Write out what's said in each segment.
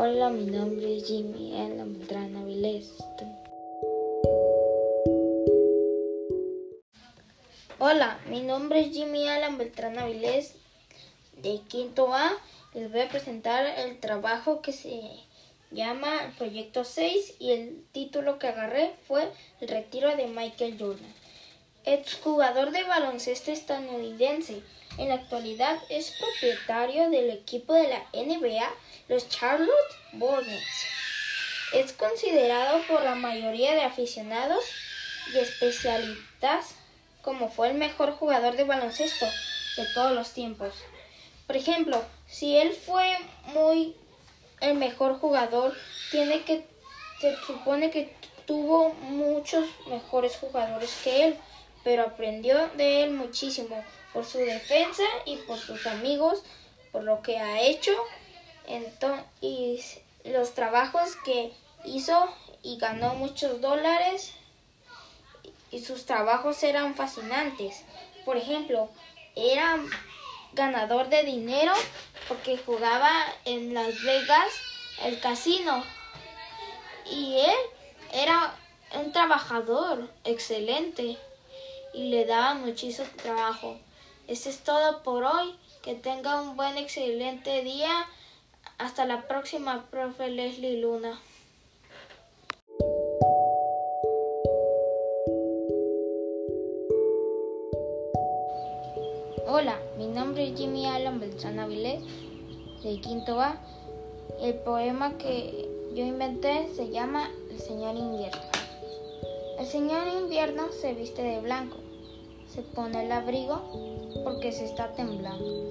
Hola, mi nombre es Jimmy Alan Beltrán Avilés. Hola, mi nombre es Jimmy Alan Beltrán Avilés de quinto A. Les voy a presentar el trabajo que se llama Proyecto 6 y el título que agarré fue El retiro de Michael Jordan. Exjugador de baloncesto estadounidense. En la actualidad es propietario del equipo de la NBA, los Charlotte Hornets. Es considerado por la mayoría de aficionados y especialistas como fue el mejor jugador de baloncesto de todos los tiempos. Por ejemplo, si él fue muy el mejor jugador, tiene que se supone que tuvo muchos mejores jugadores que él, pero aprendió de él muchísimo por su defensa y por sus amigos, por lo que ha hecho y los trabajos que hizo y ganó muchos dólares y sus trabajos eran fascinantes. Por ejemplo, era ganador de dinero porque jugaba en Las Vegas el casino y él era un trabajador excelente y le daba muchísimo trabajo. Eso es todo por hoy. Que tenga un buen, excelente día. Hasta la próxima, profe Leslie Luna. Hola, mi nombre es Jimmy Alan Beltrán Avilés, de Quinto A. El poema que yo inventé se llama El Señor Invierno. El Señor Invierno se viste de blanco, se pone el abrigo porque se está temblando.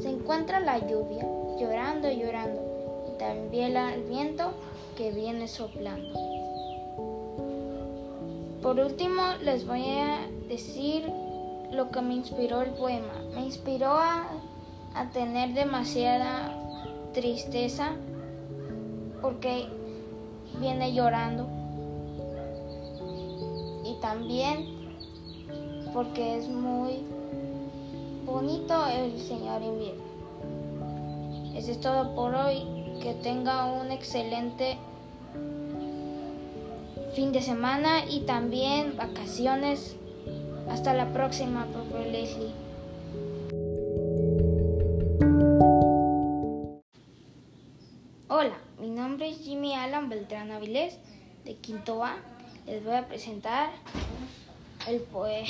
Se encuentra la lluvia llorando llorando y también el viento que viene soplando. Por último les voy a decir lo que me inspiró el poema. Me inspiró a, a tener demasiada tristeza porque viene llorando y también porque es muy bonito el Señor invierno. Eso es todo por hoy. Que tenga un excelente fin de semana y también vacaciones hasta la próxima, profe Leslie. Hola, mi nombre es Jimmy Alan Beltrán Avilés de Quinto A. Les voy a presentar el poema.